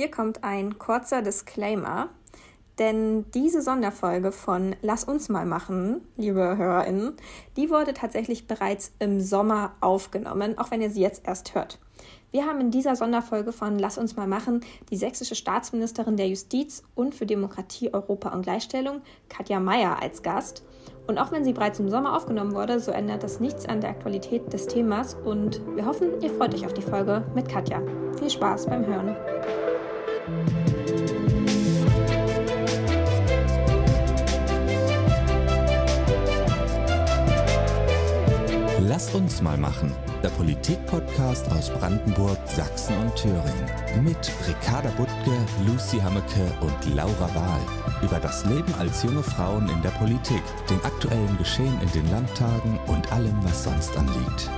Hier kommt ein kurzer Disclaimer, denn diese Sonderfolge von Lass uns mal machen, liebe HörerInnen, die wurde tatsächlich bereits im Sommer aufgenommen, auch wenn ihr sie jetzt erst hört. Wir haben in dieser Sonderfolge von Lass uns mal machen die sächsische Staatsministerin der Justiz und für Demokratie, Europa und Gleichstellung, Katja Mayer, als Gast. Und auch wenn sie bereits im Sommer aufgenommen wurde, so ändert das nichts an der Aktualität des Themas und wir hoffen, ihr freut euch auf die Folge mit Katja. Viel Spaß beim Hören. Lasst uns mal machen. Der Politik-Podcast aus Brandenburg, Sachsen und Thüringen. Mit Ricarda Buttke, Lucy Hammeke und Laura Wahl. Über das Leben als junge Frauen in der Politik, den aktuellen Geschehen in den Landtagen und allem, was sonst anliegt.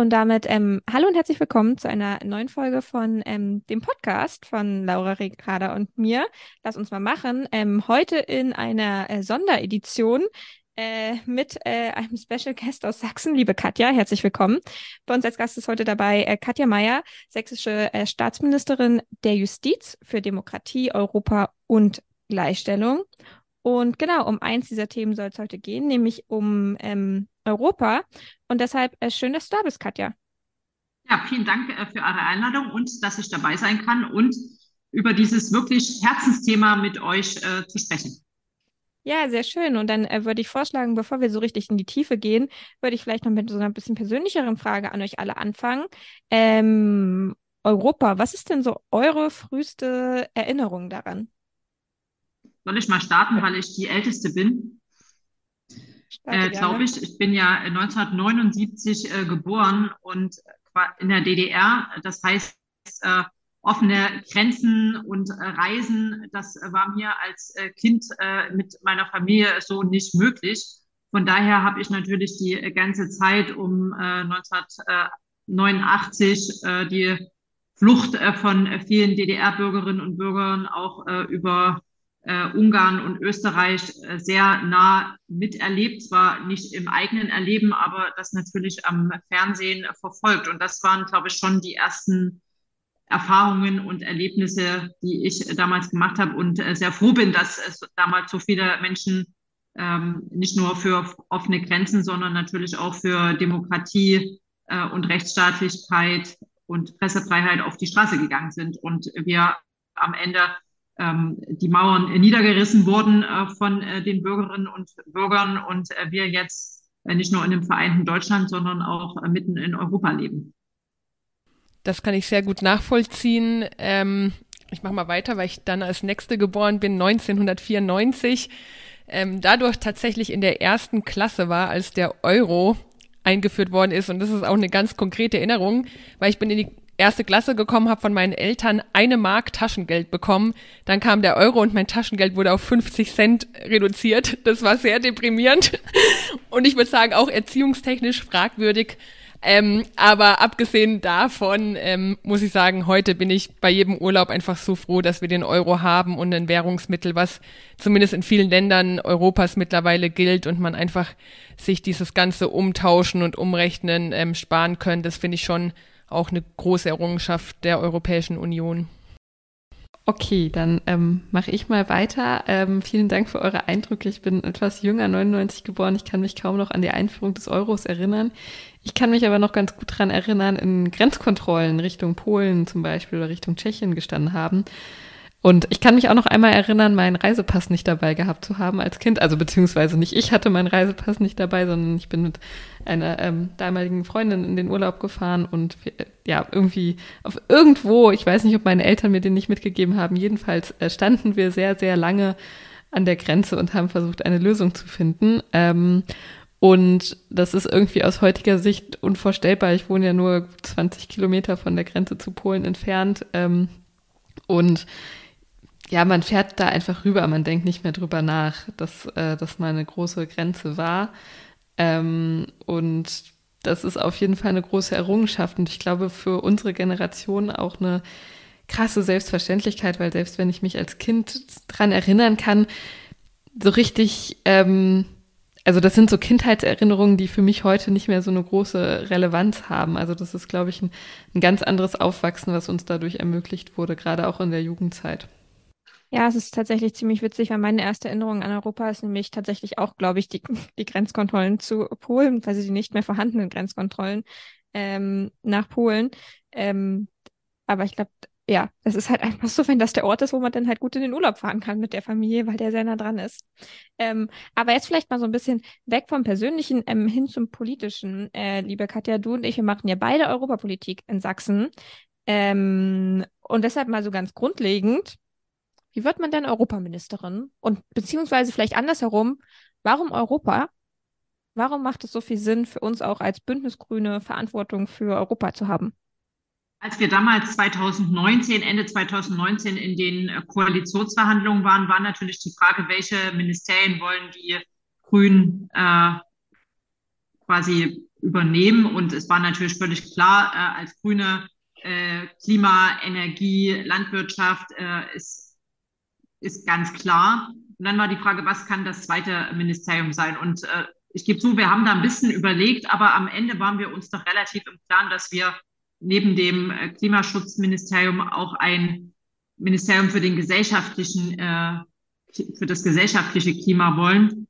Und damit ähm, hallo und herzlich willkommen zu einer neuen Folge von ähm, dem Podcast von Laura Ricarda und mir. Lass uns mal machen. Ähm, heute in einer äh, Sonderedition äh, mit äh, einem Special Guest aus Sachsen, liebe Katja, herzlich willkommen. Bei uns als Gast ist heute dabei äh, Katja Mayer, sächsische äh, Staatsministerin der Justiz für Demokratie, Europa und Gleichstellung. Und genau, um eins dieser Themen soll es heute gehen, nämlich um ähm, Europa. Und deshalb äh, schön, dass du da bist, Katja. Ja, vielen Dank äh, für eure Einladung und dass ich dabei sein kann und über dieses wirklich Herzensthema mit euch äh, zu sprechen. Ja, sehr schön. Und dann äh, würde ich vorschlagen, bevor wir so richtig in die Tiefe gehen, würde ich vielleicht noch mit so einer bisschen persönlicheren Frage an euch alle anfangen. Ähm, Europa, was ist denn so eure früheste Erinnerung daran? Soll ich mal starten, weil ich die Älteste bin? Äh, Glaube ich. Ich bin ja 1979 äh, geboren und in der DDR. Das heißt, äh, offene Grenzen und äh, Reisen, das war mir als äh, Kind äh, mit meiner Familie so nicht möglich. Von daher habe ich natürlich die ganze Zeit um 1989 die Flucht von vielen DDR-Bürgerinnen und Bürgern auch über Ungarn und Österreich sehr nah miterlebt, zwar nicht im eigenen Erleben, aber das natürlich am Fernsehen verfolgt. Und das waren, glaube ich, schon die ersten Erfahrungen und Erlebnisse, die ich damals gemacht habe. Und äh, sehr froh bin, dass es damals so viele Menschen ähm, nicht nur für offene Grenzen, sondern natürlich auch für Demokratie äh, und Rechtsstaatlichkeit und Pressefreiheit auf die Straße gegangen sind. Und wir am Ende die Mauern niedergerissen wurden äh, von äh, den Bürgerinnen und Bürgern und äh, wir jetzt nicht nur in dem vereinten Deutschland, sondern auch mitten in Europa leben. Das kann ich sehr gut nachvollziehen. Ähm, ich mache mal weiter, weil ich dann als Nächste geboren bin, 1994. Ähm, dadurch tatsächlich in der ersten Klasse war, als der Euro eingeführt worden ist. Und das ist auch eine ganz konkrete Erinnerung, weil ich bin in die erste Klasse gekommen, habe von meinen Eltern eine Mark Taschengeld bekommen. Dann kam der Euro und mein Taschengeld wurde auf 50 Cent reduziert. Das war sehr deprimierend und ich würde sagen auch erziehungstechnisch fragwürdig. Ähm, aber abgesehen davon ähm, muss ich sagen, heute bin ich bei jedem Urlaub einfach so froh, dass wir den Euro haben und ein Währungsmittel, was zumindest in vielen Ländern Europas mittlerweile gilt und man einfach sich dieses ganze Umtauschen und Umrechnen ähm, sparen können. Das finde ich schon auch eine große Errungenschaft der Europäischen Union. Okay, dann ähm, mache ich mal weiter. Ähm, vielen Dank für eure Eindrücke. Ich bin etwas jünger, 99 geboren. Ich kann mich kaum noch an die Einführung des Euros erinnern. Ich kann mich aber noch ganz gut dran erinnern, in Grenzkontrollen Richtung Polen zum Beispiel oder Richtung Tschechien gestanden haben. Und ich kann mich auch noch einmal erinnern, meinen Reisepass nicht dabei gehabt zu haben als Kind. Also beziehungsweise nicht ich hatte meinen Reisepass nicht dabei, sondern ich bin mit einer ähm, damaligen Freundin in den Urlaub gefahren und ja, irgendwie auf irgendwo, ich weiß nicht, ob meine Eltern mir den nicht mitgegeben haben, jedenfalls äh, standen wir sehr, sehr lange an der Grenze und haben versucht, eine Lösung zu finden. Ähm, und das ist irgendwie aus heutiger Sicht unvorstellbar. Ich wohne ja nur 20 Kilometer von der Grenze zu Polen entfernt. Ähm, und ja, man fährt da einfach rüber. Man denkt nicht mehr drüber nach, dass äh, das mal eine große Grenze war. Ähm, und das ist auf jeden Fall eine große Errungenschaft. Und ich glaube, für unsere Generation auch eine krasse Selbstverständlichkeit, weil selbst wenn ich mich als Kind dran erinnern kann, so richtig ähm, also das sind so Kindheitserinnerungen, die für mich heute nicht mehr so eine große Relevanz haben. Also das ist, glaube ich, ein, ein ganz anderes Aufwachsen, was uns dadurch ermöglicht wurde, gerade auch in der Jugendzeit. Ja, es ist tatsächlich ziemlich witzig, weil meine erste Erinnerung an Europa ist nämlich tatsächlich auch, glaube ich, die, die Grenzkontrollen zu Polen, quasi die nicht mehr vorhandenen Grenzkontrollen ähm, nach Polen. Ähm, aber ich glaube, ja, es ist halt einfach so, wenn das der Ort ist, wo man dann halt gut in den Urlaub fahren kann mit der Familie, weil der sehr nah dran ist. Ähm, aber jetzt vielleicht mal so ein bisschen weg vom Persönlichen ähm, hin zum Politischen. Äh, liebe Katja, du und ich, wir machen ja beide Europapolitik in Sachsen. Ähm, und deshalb mal so ganz grundlegend, wie wird man denn Europaministerin? Und beziehungsweise vielleicht andersherum, warum Europa? Warum macht es so viel Sinn für uns auch als Bündnisgrüne Verantwortung für Europa zu haben? Als wir damals 2019, Ende 2019 in den äh, Koalitionsverhandlungen waren, war natürlich die Frage, welche Ministerien wollen die Grünen äh, quasi übernehmen. Und es war natürlich völlig klar, äh, als Grüne äh, Klima, Energie, Landwirtschaft äh, ist ist ganz klar. Und dann war die Frage, was kann das zweite Ministerium sein? Und äh, ich gebe zu, wir haben da ein bisschen überlegt, aber am Ende waren wir uns doch relativ im Plan, dass wir neben dem äh, Klimaschutzministerium auch ein Ministerium für den gesellschaftlichen, äh, für das gesellschaftliche Klima wollen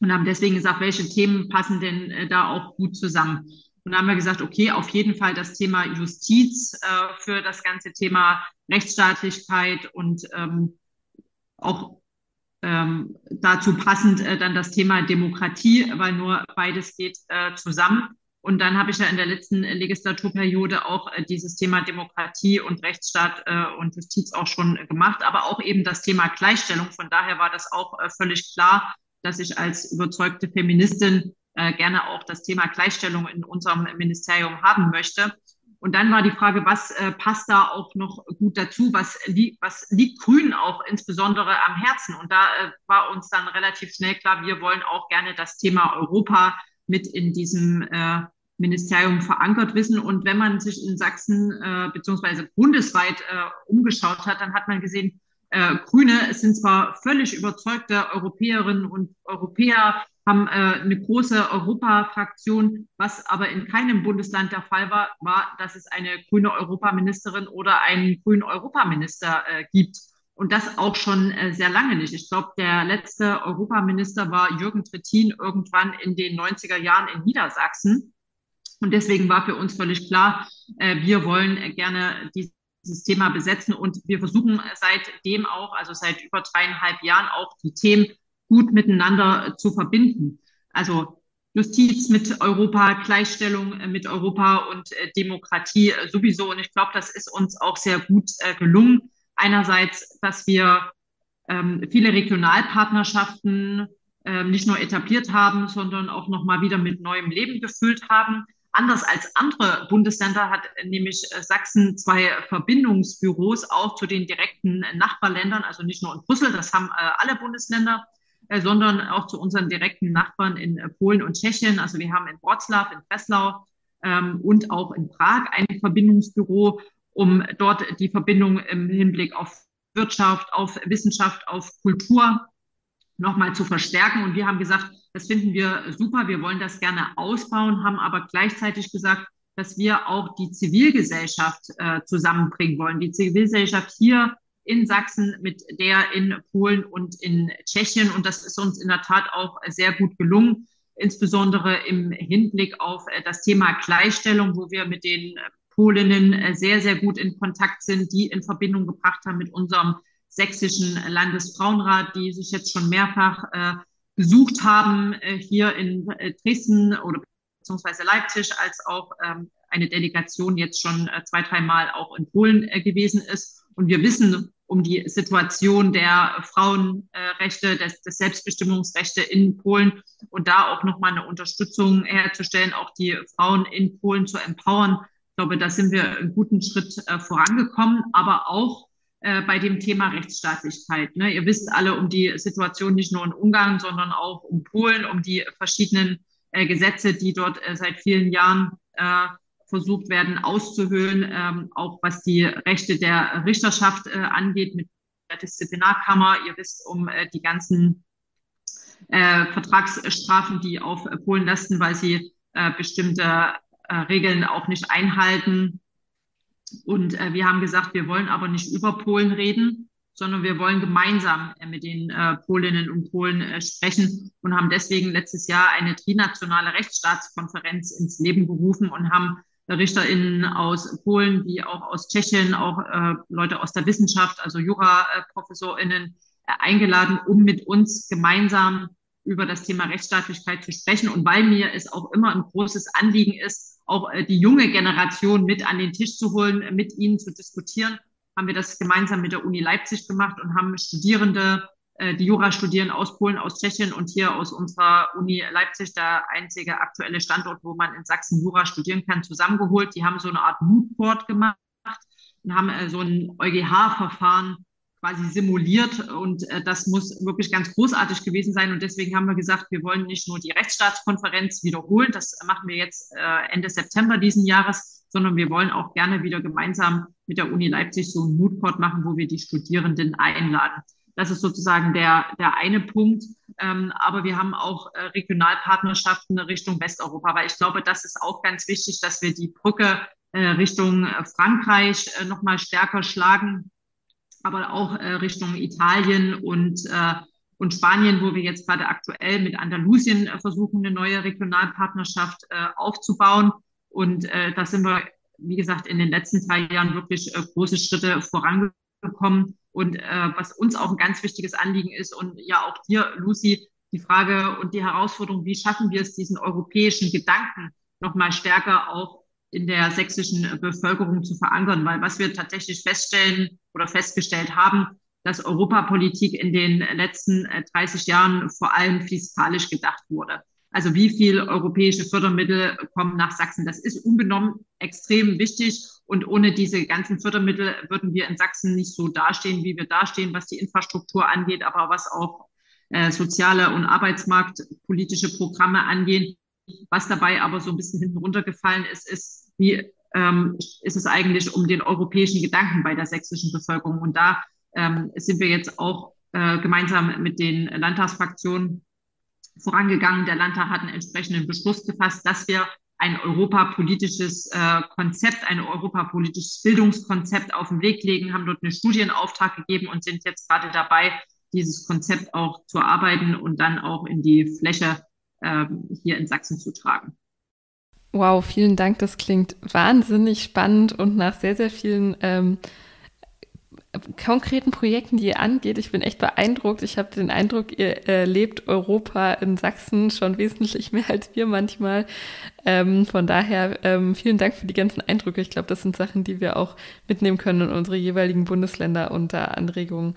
und haben deswegen gesagt, welche Themen passen denn äh, da auch gut zusammen. Und da haben wir gesagt, okay, auf jeden Fall das Thema Justiz äh, für das ganze Thema Rechtsstaatlichkeit und ähm, auch ähm, dazu passend äh, dann das Thema Demokratie, weil nur beides geht äh, zusammen. Und dann habe ich ja in der letzten Legislaturperiode auch äh, dieses Thema Demokratie und Rechtsstaat äh, und Justiz auch schon gemacht, aber auch eben das Thema Gleichstellung. Von daher war das auch äh, völlig klar, dass ich als überzeugte Feministin äh, gerne auch das Thema Gleichstellung in unserem Ministerium haben möchte. Und dann war die Frage, was äh, passt da auch noch gut dazu? Was, li was liegt Grün auch insbesondere am Herzen? Und da äh, war uns dann relativ schnell klar, wir wollen auch gerne das Thema Europa mit in diesem äh, Ministerium verankert wissen. Und wenn man sich in Sachsen äh, beziehungsweise bundesweit äh, umgeschaut hat, dann hat man gesehen, äh, Grüne sind zwar völlig überzeugte Europäerinnen und Europäer, haben äh, eine große Europafraktion, was aber in keinem Bundesland der Fall war, war, dass es eine grüne Europaministerin oder einen grünen Europaminister äh, gibt. Und das auch schon äh, sehr lange nicht. Ich glaube, der letzte Europaminister war Jürgen Trittin irgendwann in den 90er Jahren in Niedersachsen. Und deswegen war für uns völlig klar, äh, wir wollen gerne dieses Thema besetzen und wir versuchen seitdem auch, also seit über dreieinhalb Jahren auch die Themen gut miteinander zu verbinden. Also Justiz mit Europa, Gleichstellung äh, mit Europa und äh, Demokratie äh, sowieso. Und ich glaube, das ist uns auch sehr gut gelungen. Einerseits, dass wir ähm, viele Regionalpartnerschaften ähm, nicht nur etabliert haben, sondern auch nochmal wieder mit neuem Leben gefüllt haben. Anders als andere Bundesländer hat nämlich Sachsen zwei Verbindungsbüros auch zu den direkten Nachbarländern, also nicht nur in Brüssel, das haben alle Bundesländer, sondern auch zu unseren direkten Nachbarn in äh, Polen und Tschechien. Also wir haben in Wroclaw, in Breslau ähm, und auch in Prag ein Verbindungsbüro, um dort die Verbindung im Hinblick auf Wirtschaft, auf Wissenschaft, auf Kultur nochmal zu verstärken. Und wir haben gesagt, das finden wir super, wir wollen das gerne ausbauen, haben aber gleichzeitig gesagt, dass wir auch die Zivilgesellschaft äh, zusammenbringen wollen. Die Zivilgesellschaft hier in Sachsen, mit der in Polen und in Tschechien. Und das ist uns in der Tat auch sehr gut gelungen, insbesondere im Hinblick auf äh, das Thema Gleichstellung, wo wir mit den Polinnen äh, sehr, sehr gut in Kontakt sind, die in Verbindung gebracht haben mit unserem sächsischen Landesfrauenrat, die sich jetzt schon mehrfach äh, besucht haben äh, hier in äh, Dresden oder beziehungsweise Leipzig, als auch ähm, eine Delegation jetzt schon äh, zwei, dreimal auch in Polen äh, gewesen ist. Und wir wissen um die Situation der Frauenrechte, des, des Selbstbestimmungsrechte in Polen und da auch nochmal eine Unterstützung herzustellen, auch die Frauen in Polen zu empowern. Ich glaube, da sind wir einen guten Schritt äh, vorangekommen, aber auch äh, bei dem Thema Rechtsstaatlichkeit. Ne? Ihr wisst alle um die Situation nicht nur in Ungarn, sondern auch um Polen, um die verschiedenen äh, Gesetze, die dort äh, seit vielen Jahren äh, versucht werden auszuhöhlen, ähm, auch was die Rechte der Richterschaft äh, angeht mit der Disziplinarkammer. Ihr wisst um äh, die ganzen äh, Vertragsstrafen, die auf Polen lasten, weil sie äh, bestimmte äh, Regeln auch nicht einhalten. Und äh, wir haben gesagt, wir wollen aber nicht über Polen reden, sondern wir wollen gemeinsam mit den Polinnen und Polen sprechen und haben deswegen letztes Jahr eine trinationale Rechtsstaatskonferenz ins Leben gerufen und haben RichterInnen aus Polen, wie auch aus Tschechien, auch äh, Leute aus der Wissenschaft, also Jura-ProfessorInnen äh, eingeladen, um mit uns gemeinsam über das Thema Rechtsstaatlichkeit zu sprechen. Und weil mir es auch immer ein großes Anliegen ist, auch äh, die junge Generation mit an den Tisch zu holen, mit ihnen zu diskutieren, haben wir das gemeinsam mit der Uni Leipzig gemacht und haben Studierende, die Jura studieren aus Polen, aus Tschechien und hier aus unserer Uni Leipzig, der einzige aktuelle Standort, wo man in Sachsen Jura studieren kann, zusammengeholt. Die haben so eine Art Moodboard gemacht und haben äh, so ein EuGH-Verfahren quasi simuliert und äh, das muss wirklich ganz großartig gewesen sein und deswegen haben wir gesagt, wir wollen nicht nur die Rechtsstaatskonferenz wiederholen, das machen wir jetzt äh, Ende September diesen Jahres, sondern wir wollen auch gerne wieder gemeinsam mit der Uni Leipzig so ein Moodboard machen, wo wir die Studierenden einladen. Das ist sozusagen der, der eine Punkt. Ähm, aber wir haben auch äh, Regionalpartnerschaften Richtung Westeuropa, weil ich glaube, das ist auch ganz wichtig, dass wir die Brücke äh, Richtung äh, Frankreich äh, nochmal stärker schlagen aber auch äh, Richtung Italien und, äh, und Spanien, wo wir jetzt gerade aktuell mit Andalusien äh, versuchen, eine neue Regionalpartnerschaft äh, aufzubauen. Und äh, da sind wir, wie gesagt, in den letzten drei Jahren wirklich äh, große Schritte vorangekommen. Und äh, was uns auch ein ganz wichtiges Anliegen ist und ja auch dir, Lucy, die Frage und die Herausforderung, wie schaffen wir es, diesen europäischen Gedanken nochmal stärker auch in der sächsischen Bevölkerung zu verankern, weil was wir tatsächlich feststellen oder festgestellt haben, dass Europapolitik in den letzten 30 äh, Jahren vor allem fiskalisch gedacht wurde. Also wie viel europäische Fördermittel kommen nach Sachsen? Das ist unbenommen extrem wichtig. Und ohne diese ganzen Fördermittel würden wir in Sachsen nicht so dastehen, wie wir dastehen, was die Infrastruktur angeht, aber was auch äh, soziale und arbeitsmarktpolitische Programme angeht. Was dabei aber so ein bisschen hinten runtergefallen ist, ist wie ähm, ist es eigentlich um den europäischen Gedanken bei der sächsischen Bevölkerung. Und da ähm, sind wir jetzt auch äh, gemeinsam mit den Landtagsfraktionen vorangegangen. Der Landtag hat einen entsprechenden Beschluss gefasst, dass wir ein europapolitisches äh, Konzept, ein europapolitisches Bildungskonzept auf den Weg legen, haben dort einen Studienauftrag gegeben und sind jetzt gerade dabei, dieses Konzept auch zu arbeiten und dann auch in die Fläche äh, hier in Sachsen zu tragen. Wow, vielen Dank. Das klingt wahnsinnig spannend und nach sehr, sehr vielen ähm, konkreten Projekten, die ihr angeht. Ich bin echt beeindruckt. Ich habe den Eindruck, ihr erlebt Europa in Sachsen schon wesentlich mehr als wir manchmal. Ähm, von daher ähm, vielen Dank für die ganzen Eindrücke. Ich glaube, das sind Sachen, die wir auch mitnehmen können in unsere jeweiligen Bundesländer unter Anregungen.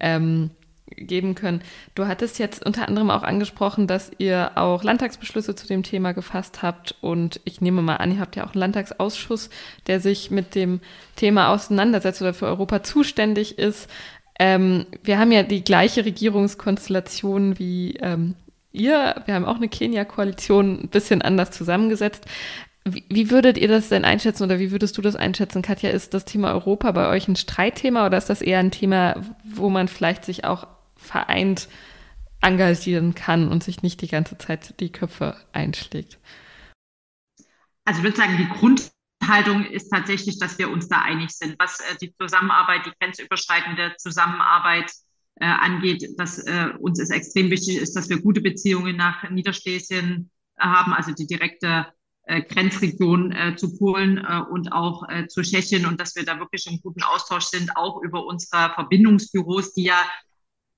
Ähm, geben können. Du hattest jetzt unter anderem auch angesprochen, dass ihr auch Landtagsbeschlüsse zu dem Thema gefasst habt und ich nehme mal an, ihr habt ja auch einen Landtagsausschuss, der sich mit dem Thema auseinandersetzt oder für Europa zuständig ist. Ähm, wir haben ja die gleiche Regierungskonstellation wie ähm, ihr. Wir haben auch eine Kenia-Koalition ein bisschen anders zusammengesetzt. Wie, wie, würdet ihr das denn einschätzen oder wie würdest du das einschätzen, Katja? Ist das Thema Europa bei euch ein Streitthema oder ist das eher ein Thema, wo man vielleicht sich auch vereint engagieren kann und sich nicht die ganze Zeit die Köpfe einschlägt? Also ich würde sagen, die Grundhaltung ist tatsächlich, dass wir uns da einig sind, was äh, die Zusammenarbeit, die grenzüberschreitende Zusammenarbeit äh, angeht, dass äh, uns es extrem wichtig ist, dass wir gute Beziehungen nach Niederschlesien äh, haben, also die direkte äh, Grenzregion äh, zu Polen und auch zu Tschechien und dass wir da wirklich im guten Austausch sind, auch über unsere Verbindungsbüros, die ja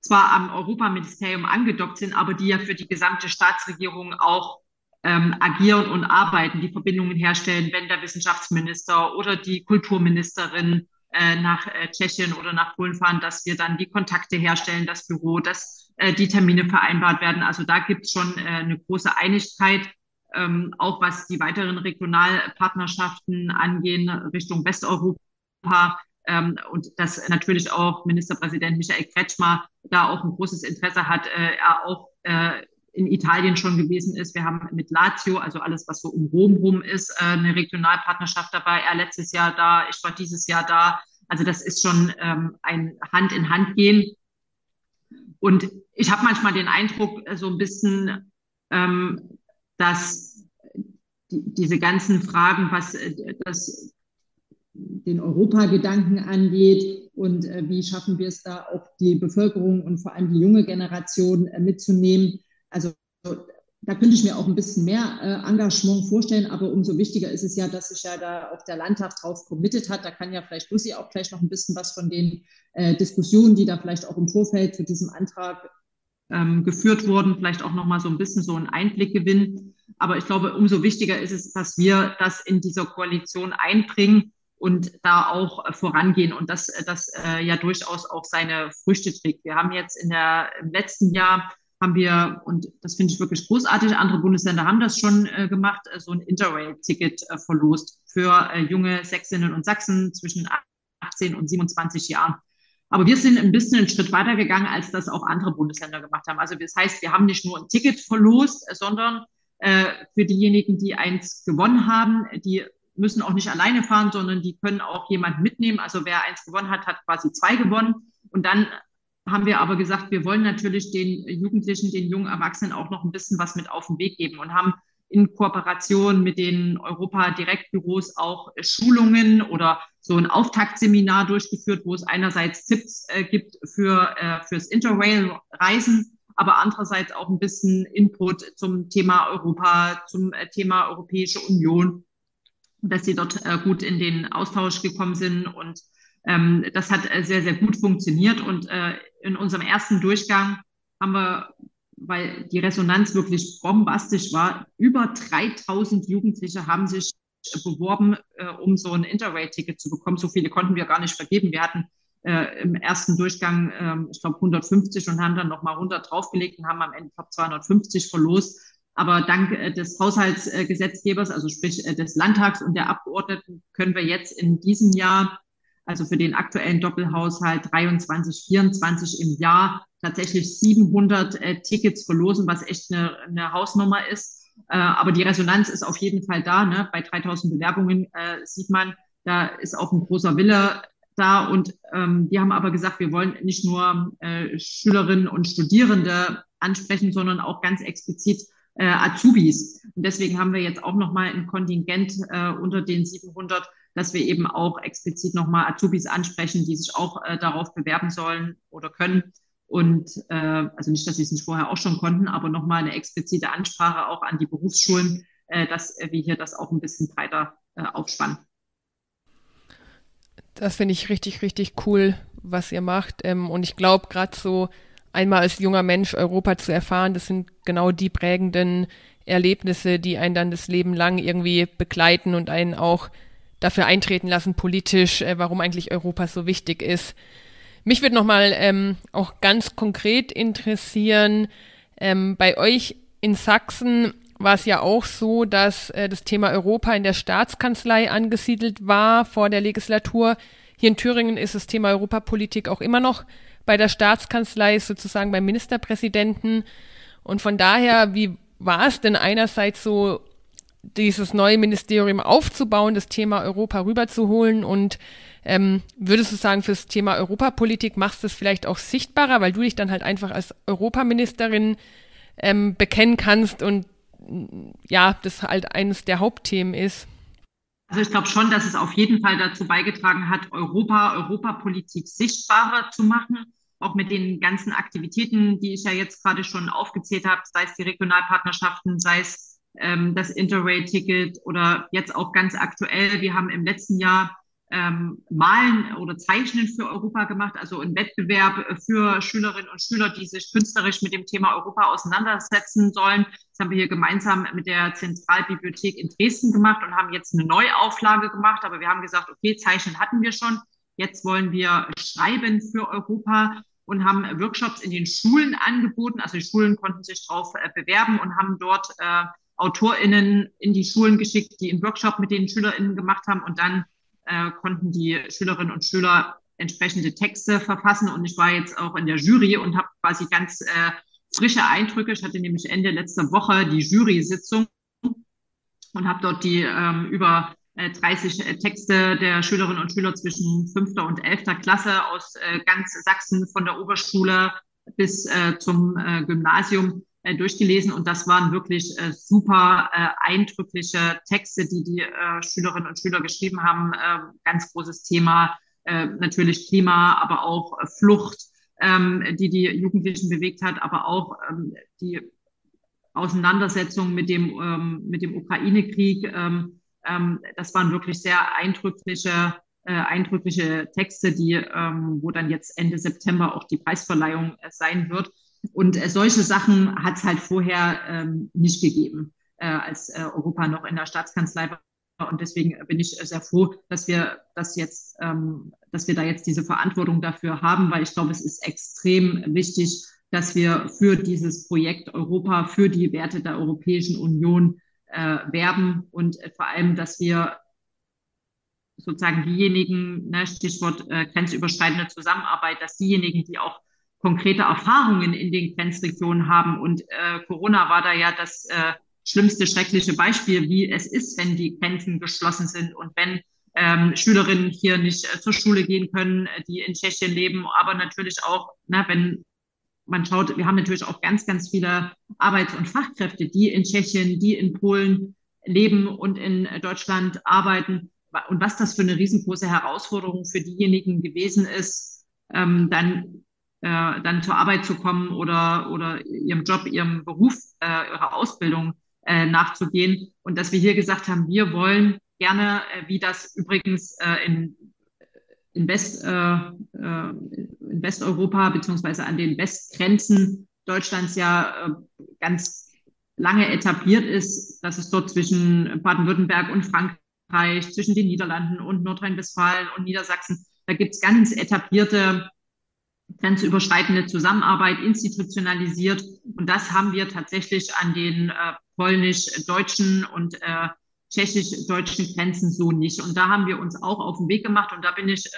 zwar am Europaministerium angedockt sind, aber die ja für die gesamte Staatsregierung auch ähm, agieren und arbeiten, die Verbindungen herstellen, wenn der Wissenschaftsminister oder die Kulturministerin äh, nach äh, Tschechien oder nach Polen fahren, dass wir dann die Kontakte herstellen, das Büro, dass äh, die Termine vereinbart werden. Also da gibt es schon äh, eine große Einigkeit, ähm, auch was die weiteren Regionalpartnerschaften angehen Richtung Westeuropa ähm, und dass natürlich auch Ministerpräsident Michael Kretschmer da auch ein großes Interesse hat, äh, er auch äh, in Italien schon gewesen ist. Wir haben mit Lazio, also alles, was so um Rom rum ist, äh, eine Regionalpartnerschaft dabei. Er letztes Jahr da, ich war dieses Jahr da. Also das ist schon ähm, ein Hand in Hand gehen. Und ich habe manchmal den Eindruck, so ein bisschen, ähm, dass die, diese ganzen Fragen, was das den Europagedanken angeht und äh, wie schaffen wir es da auch die Bevölkerung und vor allem die junge Generation äh, mitzunehmen. Also da könnte ich mir auch ein bisschen mehr äh, Engagement vorstellen, aber umso wichtiger ist es ja, dass sich ja da auch der Landtag drauf committed hat. Da kann ja vielleicht Lucy auch gleich noch ein bisschen was von den äh, Diskussionen, die da vielleicht auch im Vorfeld zu diesem Antrag ähm, geführt wurden, vielleicht auch noch mal so ein bisschen so einen Einblick gewinnen. Aber ich glaube, umso wichtiger ist es, dass wir das in dieser Koalition einbringen und da auch äh, vorangehen und das, äh, das äh, ja durchaus auch seine Früchte trägt. Wir haben jetzt in der, im letzten Jahr haben wir, und das finde ich wirklich großartig, andere Bundesländer haben das schon äh, gemacht, so ein Interrail-Ticket äh, verlost für äh, junge Sächsinnen und Sachsen zwischen 18 und 27 Jahren. Aber wir sind ein bisschen einen Schritt weiter gegangen, als das auch andere Bundesländer gemacht haben. Also das heißt, wir haben nicht nur ein Ticket verlost, sondern für diejenigen, die eins gewonnen haben, die müssen auch nicht alleine fahren, sondern die können auch jemand mitnehmen. Also wer eins gewonnen hat, hat quasi zwei gewonnen. Und dann haben wir aber gesagt, wir wollen natürlich den Jugendlichen, den jungen Erwachsenen auch noch ein bisschen was mit auf den Weg geben und haben in Kooperation mit den Europa-Direktbüros auch Schulungen oder so ein Auftaktseminar durchgeführt, wo es einerseits Tipps äh, gibt für äh, fürs Interrail-Reisen, aber andererseits auch ein bisschen Input zum Thema Europa, zum äh, Thema Europäische Union dass sie dort äh, gut in den Austausch gekommen sind. Und ähm, das hat äh, sehr, sehr gut funktioniert. Und äh, in unserem ersten Durchgang haben wir, weil die Resonanz wirklich bombastisch war, über 3000 Jugendliche haben sich beworben, äh, um so ein Interrail-Ticket zu bekommen. So viele konnten wir gar nicht vergeben. Wir hatten äh, im ersten Durchgang, äh, ich glaube, 150 und haben dann nochmal 100 draufgelegt und haben am Ende, ich glaube, 250 verlost. Aber dank äh, des Haushaltsgesetzgebers, also sprich äh, des Landtags und der Abgeordneten, können wir jetzt in diesem Jahr, also für den aktuellen Doppelhaushalt 23, 24 im Jahr, tatsächlich 700 äh, Tickets verlosen, was echt eine, eine Hausnummer ist. Aber die Resonanz ist auf jeden Fall da. Ne? Bei 3000 Bewerbungen äh, sieht man, da ist auch ein großer Wille da. Und ähm, wir haben aber gesagt, wir wollen nicht nur äh, Schülerinnen und Studierende ansprechen, sondern auch ganz explizit äh, Azubis. Und deswegen haben wir jetzt auch nochmal ein Kontingent äh, unter den 700, dass wir eben auch explizit nochmal Azubis ansprechen, die sich auch äh, darauf bewerben sollen oder können. Und äh, also nicht, dass sie es nicht vorher auch schon konnten, aber nochmal eine explizite Ansprache auch an die Berufsschulen, äh, dass wir hier das auch ein bisschen breiter äh, aufspannen. Das finde ich richtig, richtig cool, was ihr macht. Ähm, und ich glaube, gerade so einmal als junger Mensch Europa zu erfahren, das sind genau die prägenden Erlebnisse, die einen dann das Leben lang irgendwie begleiten und einen auch dafür eintreten lassen, politisch, äh, warum eigentlich Europa so wichtig ist. Mich würde nochmal ähm, auch ganz konkret interessieren, ähm, bei euch in Sachsen war es ja auch so, dass äh, das Thema Europa in der Staatskanzlei angesiedelt war vor der Legislatur. Hier in Thüringen ist das Thema Europapolitik auch immer noch bei der Staatskanzlei, sozusagen beim Ministerpräsidenten. Und von daher, wie war es denn einerseits so, dieses neue Ministerium aufzubauen, das Thema Europa rüberzuholen und ähm, würdest du sagen, fürs Thema Europapolitik machst du es vielleicht auch sichtbarer, weil du dich dann halt einfach als Europaministerin ähm, bekennen kannst und ja, das halt eines der Hauptthemen ist? Also ich glaube schon, dass es auf jeden Fall dazu beigetragen hat, Europa, Europapolitik sichtbarer zu machen. Auch mit den ganzen Aktivitäten, die ich ja jetzt gerade schon aufgezählt habe, sei es die Regionalpartnerschaften, sei es ähm, das Interrail-Ticket oder jetzt auch ganz aktuell. Wir haben im letzten Jahr ähm, Malen oder Zeichnen für Europa gemacht, also ein Wettbewerb für Schülerinnen und Schüler, die sich künstlerisch mit dem Thema Europa auseinandersetzen sollen. Das haben wir hier gemeinsam mit der Zentralbibliothek in Dresden gemacht und haben jetzt eine Neuauflage gemacht. Aber wir haben gesagt, okay, Zeichnen hatten wir schon. Jetzt wollen wir schreiben für Europa und haben Workshops in den Schulen angeboten. Also die Schulen konnten sich darauf äh, bewerben und haben dort äh, AutorInnen in die Schulen geschickt, die einen Workshop mit den SchülerInnen gemacht haben und dann äh, konnten die Schülerinnen und Schüler entsprechende Texte verfassen. Und ich war jetzt auch in der Jury und habe quasi ganz äh, frische Eindrücke. Ich hatte nämlich Ende letzter Woche die Jury-Sitzung und habe dort die ähm, über äh, 30 äh, Texte der Schülerinnen und Schüler zwischen fünfter und elfter Klasse aus äh, ganz Sachsen von der Oberschule bis äh, zum äh, Gymnasium äh, durchgelesen und das waren wirklich äh, super äh, eindrückliche Texte, die die äh, Schülerinnen und Schüler geschrieben haben. Äh, ganz großes Thema, äh, natürlich Klima, aber auch äh, Flucht, ähm, die die Jugendlichen bewegt hat, aber auch ähm, die Auseinandersetzung mit dem, ähm, mit dem Ukraine-Krieg. Ähm, ähm, das waren wirklich sehr eindrückliche, äh, eindrückliche Texte, die, ähm, wo dann jetzt Ende September auch die Preisverleihung äh, sein wird. Und äh, solche Sachen hat es halt vorher ähm, nicht gegeben, äh, als äh, Europa noch in der Staatskanzlei war. Und deswegen bin ich sehr froh, dass wir das jetzt, ähm, dass wir da jetzt diese Verantwortung dafür haben, weil ich glaube, es ist extrem wichtig, dass wir für dieses Projekt Europa, für die Werte der Europäischen Union äh, werben und äh, vor allem, dass wir sozusagen diejenigen, ne, Stichwort äh, grenzüberschreitende Zusammenarbeit, dass diejenigen, die auch konkrete Erfahrungen in den Grenzregionen haben und äh, Corona war da ja das äh, schlimmste, schreckliche Beispiel, wie es ist, wenn die Grenzen geschlossen sind und wenn ähm, Schülerinnen hier nicht äh, zur Schule gehen können, äh, die in Tschechien leben, aber natürlich auch, ne, wenn man schaut, wir haben natürlich auch ganz, ganz viele Arbeits- und Fachkräfte, die in Tschechien, die in Polen leben und in Deutschland arbeiten. Und was das für eine riesengroße Herausforderung für diejenigen gewesen ist, ähm, dann, äh, dann zur Arbeit zu kommen oder, oder ihrem Job, ihrem Beruf, äh, ihrer Ausbildung äh, nachzugehen. Und dass wir hier gesagt haben, wir wollen gerne, äh, wie das übrigens äh, in in, West, äh, äh, in Westeuropa beziehungsweise an den Westgrenzen Deutschlands ja äh, ganz lange etabliert ist, dass es dort zwischen Baden-Württemberg und Frankreich, zwischen den Niederlanden und Nordrhein-Westfalen und Niedersachsen, da gibt es ganz etablierte grenzüberschreitende Zusammenarbeit institutionalisiert. Und das haben wir tatsächlich an den äh, polnisch-deutschen und äh, tschechisch-deutschen Grenzen so nicht. Und da haben wir uns auch auf den Weg gemacht. Und da bin ich äh,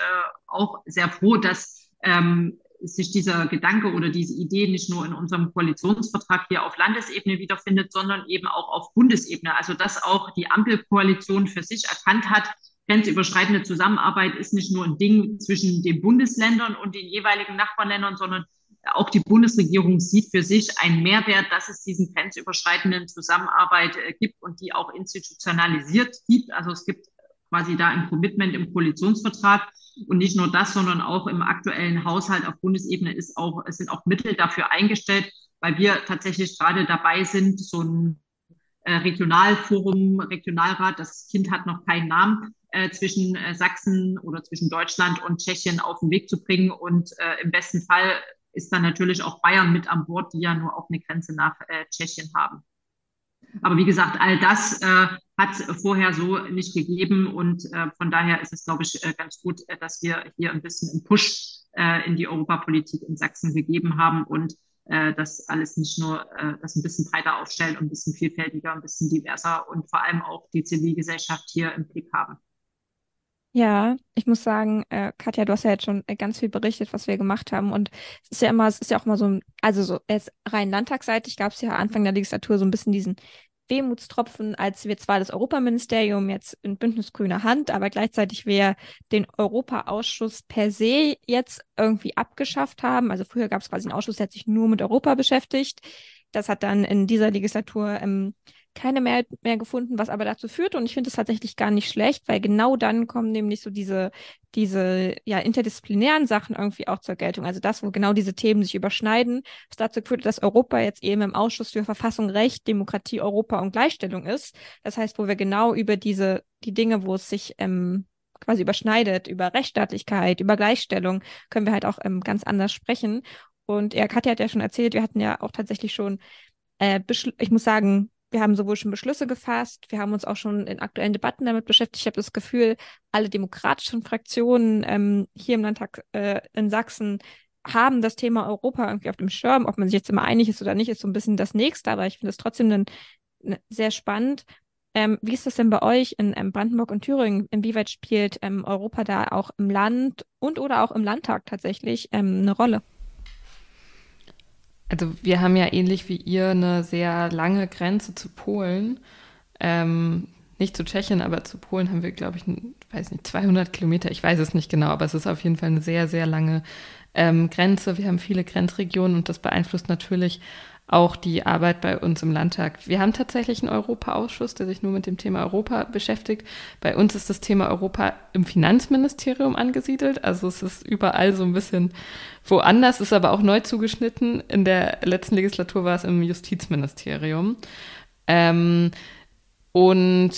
auch sehr froh, dass ähm, sich dieser Gedanke oder diese Idee nicht nur in unserem Koalitionsvertrag hier auf Landesebene wiederfindet, sondern eben auch auf Bundesebene. Also dass auch die Ampelkoalition für sich erkannt hat, grenzüberschreitende Zusammenarbeit ist nicht nur ein Ding zwischen den Bundesländern und den jeweiligen Nachbarländern, sondern auch die Bundesregierung sieht für sich einen Mehrwert, dass es diesen grenzüberschreitenden Zusammenarbeit äh, gibt und die auch institutionalisiert gibt. Also es gibt quasi da ein Commitment im Koalitionsvertrag. Und nicht nur das, sondern auch im aktuellen Haushalt auf Bundesebene ist auch, es sind auch Mittel dafür eingestellt, weil wir tatsächlich gerade dabei sind, so ein äh, Regionalforum, Regionalrat, das Kind hat noch keinen Namen, äh, zwischen äh, Sachsen oder zwischen Deutschland und Tschechien auf den Weg zu bringen und äh, im besten Fall ist dann natürlich auch Bayern mit an Bord, die ja nur auch eine Grenze nach äh, Tschechien haben. Aber wie gesagt, all das äh, hat vorher so nicht gegeben und äh, von daher ist es, glaube ich, äh, ganz gut, äh, dass wir hier ein bisschen einen Push äh, in die Europapolitik in Sachsen gegeben haben und äh, das alles nicht nur äh, das ein bisschen breiter aufstellen und ein bisschen vielfältiger, ein bisschen diverser und vor allem auch die Zivilgesellschaft hier im Blick haben. Ja, ich muss sagen, äh, Katja, du hast ja jetzt schon äh, ganz viel berichtet, was wir gemacht haben. Und es ist ja immer, es ist ja auch mal so, also so jetzt rein landtagsseitig gab es ja Anfang der Legislatur so ein bisschen diesen Wehmutstropfen, als wir zwar das Europaministerium jetzt in bündnisgrüner Hand, aber gleichzeitig wir den Europaausschuss per se jetzt irgendwie abgeschafft haben. Also früher gab es quasi einen Ausschuss, der hat sich nur mit Europa beschäftigt. Das hat dann in dieser Legislatur ähm, keine Mehrheit mehr gefunden, was aber dazu führt. Und ich finde es tatsächlich gar nicht schlecht, weil genau dann kommen nämlich so diese, diese ja, interdisziplinären Sachen irgendwie auch zur Geltung. Also das, wo genau diese Themen sich überschneiden, was dazu führt, dass Europa jetzt eben im Ausschuss für Verfassung, Recht, Demokratie, Europa und Gleichstellung ist. Das heißt, wo wir genau über diese, die Dinge, wo es sich ähm, quasi überschneidet, über Rechtsstaatlichkeit, über Gleichstellung, können wir halt auch ähm, ganz anders sprechen. Und ja, Katja hat ja schon erzählt, wir hatten ja auch tatsächlich schon, äh, ich muss sagen, wir haben sowohl schon Beschlüsse gefasst, wir haben uns auch schon in aktuellen Debatten damit beschäftigt. Ich habe das Gefühl, alle demokratischen Fraktionen ähm, hier im Landtag äh, in Sachsen haben das Thema Europa irgendwie auf dem Schirm. Ob man sich jetzt immer einig ist oder nicht, ist so ein bisschen das Nächste, aber ich finde es trotzdem dann sehr spannend. Ähm, wie ist das denn bei euch in ähm, Brandenburg und Thüringen? Inwieweit spielt ähm, Europa da auch im Land und oder auch im Landtag tatsächlich ähm, eine Rolle? Also wir haben ja ähnlich wie ihr eine sehr lange Grenze zu Polen. Ähm, nicht zu Tschechien, aber zu Polen haben wir, glaube ich, weiß nicht, 200 Kilometer, ich weiß es nicht genau, aber es ist auf jeden Fall eine sehr, sehr lange ähm, Grenze. Wir haben viele Grenzregionen und das beeinflusst natürlich auch die Arbeit bei uns im Landtag. Wir haben tatsächlich einen Europaausschuss, der sich nur mit dem Thema Europa beschäftigt. Bei uns ist das Thema Europa im Finanzministerium angesiedelt. Also es ist überall so ein bisschen woanders, ist aber auch neu zugeschnitten. In der letzten Legislatur war es im Justizministerium. Ähm, und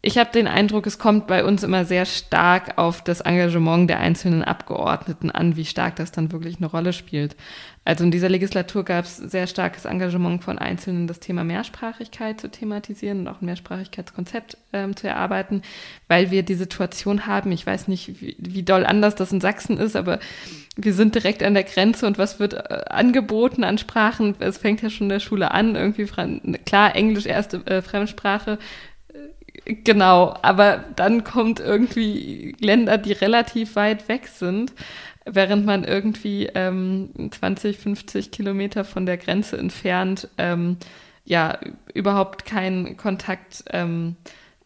ich habe den Eindruck, es kommt bei uns immer sehr stark auf das Engagement der einzelnen Abgeordneten an, wie stark das dann wirklich eine Rolle spielt. Also in dieser Legislatur gab es sehr starkes Engagement von Einzelnen, das Thema Mehrsprachigkeit zu thematisieren und auch ein Mehrsprachigkeitskonzept ähm, zu erarbeiten, weil wir die Situation haben, ich weiß nicht, wie, wie doll anders das in Sachsen ist, aber wir sind direkt an der Grenze und was wird äh, angeboten an Sprachen? Es fängt ja schon in der Schule an, irgendwie klar, Englisch erste äh, Fremdsprache, Genau, aber dann kommt irgendwie Länder, die relativ weit weg sind, während man irgendwie ähm, 20, 50 Kilometer von der Grenze entfernt ähm, ja überhaupt keinen Kontakt ähm,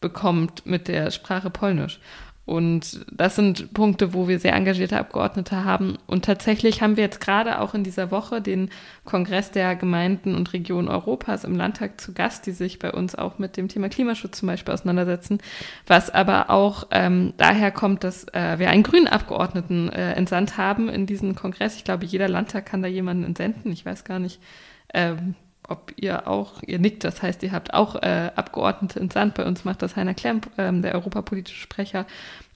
bekommt mit der Sprache Polnisch. Und das sind Punkte, wo wir sehr engagierte Abgeordnete haben. Und tatsächlich haben wir jetzt gerade auch in dieser Woche den Kongress der Gemeinden und Regionen Europas im Landtag zu Gast, die sich bei uns auch mit dem Thema Klimaschutz zum Beispiel auseinandersetzen. Was aber auch ähm, daher kommt, dass äh, wir einen grünen Abgeordneten äh, entsandt haben in diesen Kongress. Ich glaube, jeder Landtag kann da jemanden entsenden. Ich weiß gar nicht. Ähm, ob ihr auch, ihr nickt, das heißt, ihr habt auch äh, Abgeordnete ins Land. Bei uns macht das Heiner Klemp, ähm, der europapolitische Sprecher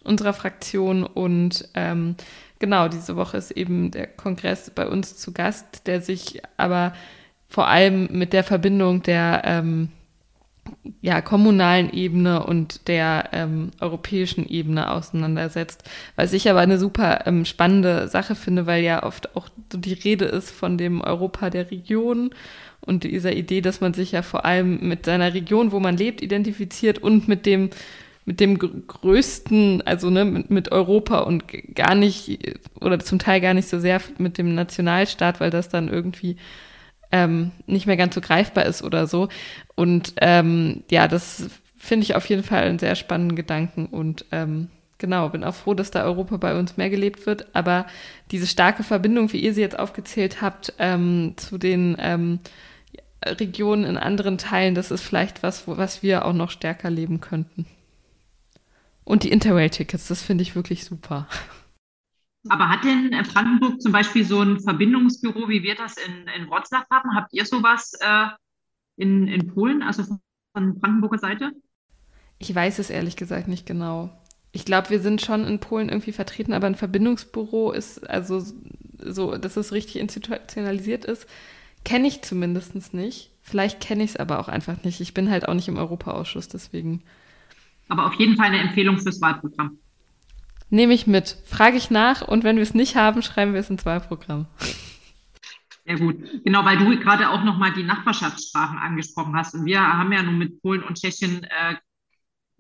unserer Fraktion. Und ähm, genau, diese Woche ist eben der Kongress bei uns zu Gast, der sich aber vor allem mit der Verbindung der ähm, ja, kommunalen Ebene und der ähm, europäischen Ebene auseinandersetzt. Was ich aber eine super ähm, spannende Sache finde, weil ja oft auch so die Rede ist von dem Europa der Region und dieser Idee, dass man sich ja vor allem mit seiner Region, wo man lebt, identifiziert und mit dem mit dem größten, also ne, mit, mit Europa und gar nicht oder zum Teil gar nicht so sehr mit dem Nationalstaat, weil das dann irgendwie ähm, nicht mehr ganz so greifbar ist oder so. Und ähm, ja, das finde ich auf jeden Fall einen sehr spannenden Gedanken und ähm, genau, bin auch froh, dass da Europa bei uns mehr gelebt wird. Aber diese starke Verbindung, wie ihr sie jetzt aufgezählt habt, ähm, zu den ähm, Regionen in anderen Teilen, das ist vielleicht was, was wir auch noch stärker leben könnten. Und die Interrail-Tickets, das finde ich wirklich super. Aber hat denn Brandenburg zum Beispiel so ein Verbindungsbüro, wie wir das in, in Wroclaw haben? Habt ihr sowas äh, in, in Polen, also von Brandenburger Seite? Ich weiß es ehrlich gesagt nicht genau. Ich glaube, wir sind schon in Polen irgendwie vertreten, aber ein Verbindungsbüro ist, also so, dass es richtig institutionalisiert ist, Kenne ich zumindest nicht. Vielleicht kenne ich es aber auch einfach nicht. Ich bin halt auch nicht im Europaausschuss, deswegen. Aber auf jeden Fall eine Empfehlung fürs Wahlprogramm. Nehme ich mit. Frage ich nach und wenn wir es nicht haben, schreiben wir es ins Wahlprogramm. Sehr gut. Genau, weil du gerade auch nochmal die Nachbarschaftssprachen angesprochen hast. Und wir haben ja nun mit Polen und Tschechien äh,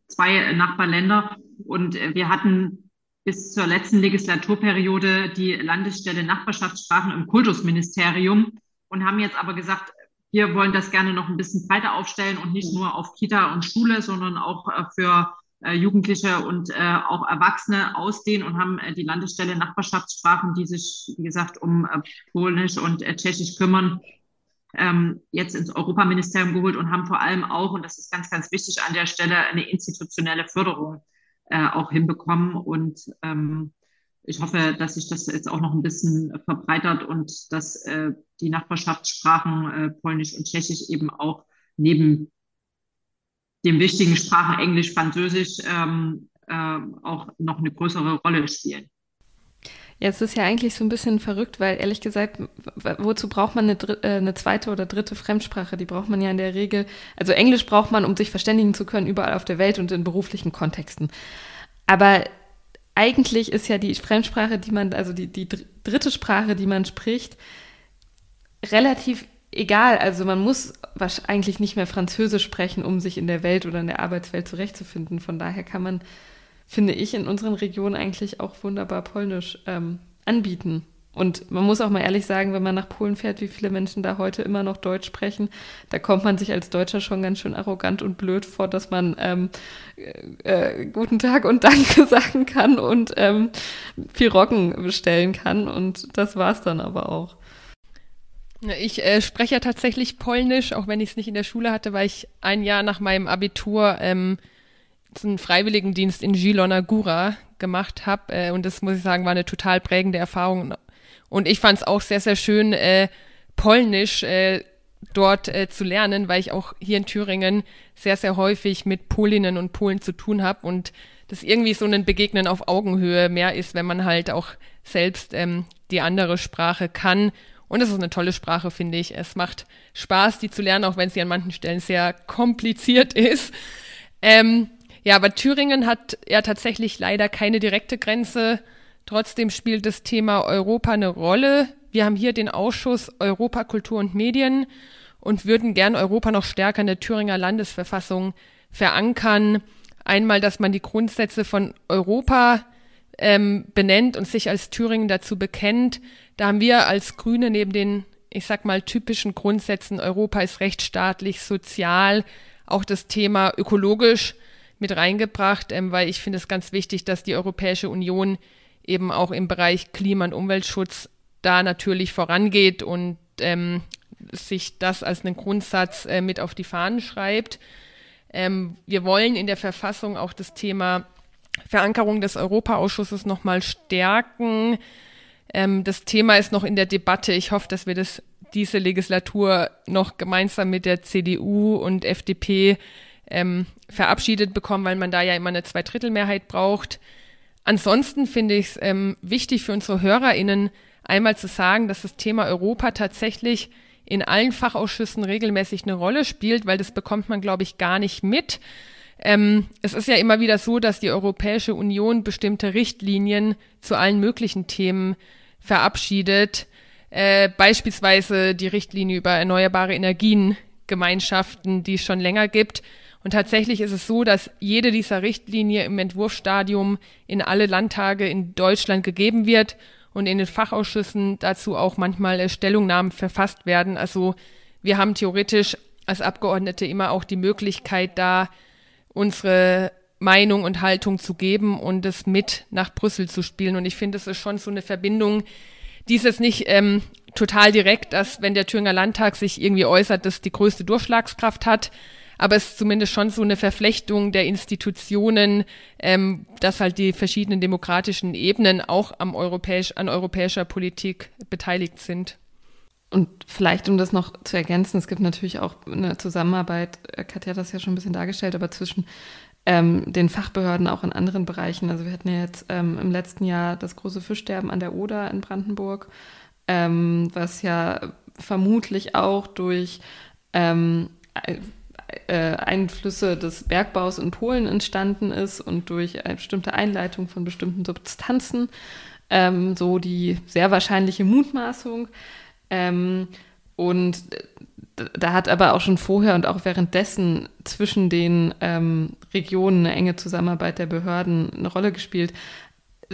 zwei Nachbarländer und äh, wir hatten bis zur letzten Legislaturperiode die Landesstelle Nachbarschaftssprachen im Kultusministerium und haben jetzt aber gesagt, wir wollen das gerne noch ein bisschen breiter aufstellen und nicht nur auf Kita und Schule, sondern auch äh, für äh, Jugendliche und äh, auch Erwachsene ausdehnen und haben die Landesstelle Nachbarschaftssprachen, die sich, wie gesagt, um Polnisch und Tschechisch kümmern, ähm, jetzt ins Europaministerium geholt und haben vor allem auch, und das ist ganz, ganz wichtig an der Stelle, eine institutionelle Förderung auch hinbekommen. Und ähm, ich hoffe, dass sich das jetzt auch noch ein bisschen verbreitert und dass äh, die Nachbarschaftssprachen äh, Polnisch und Tschechisch eben auch neben den wichtigen Sprachen Englisch, Französisch ähm, äh, auch noch eine größere Rolle spielen. Ja, es ist ja eigentlich so ein bisschen verrückt, weil ehrlich gesagt, wozu braucht man eine, äh, eine, zweite oder dritte Fremdsprache? Die braucht man ja in der Regel, also Englisch braucht man, um sich verständigen zu können, überall auf der Welt und in beruflichen Kontexten. Aber eigentlich ist ja die Fremdsprache, die man, also die, die dritte Sprache, die man spricht, relativ egal. Also man muss eigentlich nicht mehr Französisch sprechen, um sich in der Welt oder in der Arbeitswelt zurechtzufinden. Von daher kann man, finde ich, in unseren Regionen eigentlich auch wunderbar Polnisch ähm, anbieten. Und man muss auch mal ehrlich sagen, wenn man nach Polen fährt, wie viele Menschen da heute immer noch Deutsch sprechen, da kommt man sich als Deutscher schon ganz schön arrogant und blöd vor, dass man ähm, äh, guten Tag und Danke sagen kann und ähm, Piroggen bestellen kann. Und das war's dann aber auch. Ich äh, spreche ja tatsächlich Polnisch, auch wenn ich es nicht in der Schule hatte, weil ich ein Jahr nach meinem Abitur ähm, einen Freiwilligendienst in Zilona Góra gemacht habe. Äh, und das muss ich sagen, war eine total prägende Erfahrung. Und ich fand es auch sehr, sehr schön, äh, Polnisch äh, dort äh, zu lernen, weil ich auch hier in Thüringen sehr, sehr häufig mit Polinnen und Polen zu tun habe und das irgendwie so ein Begegnen auf Augenhöhe mehr ist, wenn man halt auch selbst ähm, die andere Sprache kann und es ist eine tolle Sprache, finde ich. Es macht Spaß, die zu lernen, auch wenn sie an manchen Stellen sehr kompliziert ist. Ähm, ja, aber Thüringen hat ja tatsächlich leider keine direkte Grenze. Trotzdem spielt das Thema Europa eine Rolle. Wir haben hier den Ausschuss Europa, Kultur und Medien und würden gern Europa noch stärker in der Thüringer Landesverfassung verankern. Einmal, dass man die Grundsätze von Europa ähm, benennt und sich als Thüringen dazu bekennt. Da haben wir als Grüne neben den, ich sag mal, typischen Grundsätzen, Europa ist rechtsstaatlich, sozial, auch das Thema ökologisch mit reingebracht, ähm, weil ich finde es ganz wichtig, dass die Europäische Union eben auch im Bereich Klima- und Umweltschutz da natürlich vorangeht und ähm, sich das als einen Grundsatz äh, mit auf die Fahnen schreibt. Ähm, wir wollen in der Verfassung auch das Thema Verankerung des Europaausschusses nochmal stärken. Ähm, das Thema ist noch in der Debatte. Ich hoffe, dass wir das diese Legislatur noch gemeinsam mit der CDU und FDP ähm, verabschiedet bekommen, weil man da ja immer eine Zweidrittelmehrheit braucht. Ansonsten finde ich es ähm, wichtig für unsere HörerInnen einmal zu sagen, dass das Thema Europa tatsächlich in allen Fachausschüssen regelmäßig eine Rolle spielt, weil das bekommt man, glaube ich, gar nicht mit. Ähm, es ist ja immer wieder so, dass die Europäische Union bestimmte Richtlinien zu allen möglichen Themen verabschiedet. Äh, beispielsweise die Richtlinie über erneuerbare Energiengemeinschaften, die es schon länger gibt. Und tatsächlich ist es so, dass jede dieser Richtlinie im Entwurfsstadium in alle Landtage in Deutschland gegeben wird und in den Fachausschüssen dazu auch manchmal Stellungnahmen verfasst werden. Also wir haben theoretisch als Abgeordnete immer auch die Möglichkeit, da unsere Meinung und Haltung zu geben und es mit nach Brüssel zu spielen. Und ich finde, es ist schon so eine Verbindung, die ist nicht ähm, total direkt, dass wenn der Thüringer Landtag sich irgendwie äußert, das die größte Durchschlagskraft hat. Aber es ist zumindest schon so eine Verflechtung der Institutionen, ähm, dass halt die verschiedenen demokratischen Ebenen auch am europäisch, an europäischer Politik beteiligt sind. Und vielleicht, um das noch zu ergänzen, es gibt natürlich auch eine Zusammenarbeit, äh, Katja hat das ja schon ein bisschen dargestellt, aber zwischen ähm, den Fachbehörden auch in anderen Bereichen. Also wir hatten ja jetzt ähm, im letzten Jahr das große Fischsterben an der Oder in Brandenburg, ähm, was ja vermutlich auch durch ähm, äh, Einflüsse des Bergbaus in Polen entstanden ist und durch eine bestimmte Einleitung von bestimmten Substanzen, ähm, so die sehr wahrscheinliche Mutmaßung. Ähm, und da hat aber auch schon vorher und auch währenddessen zwischen den ähm, Regionen eine enge Zusammenarbeit der Behörden eine Rolle gespielt.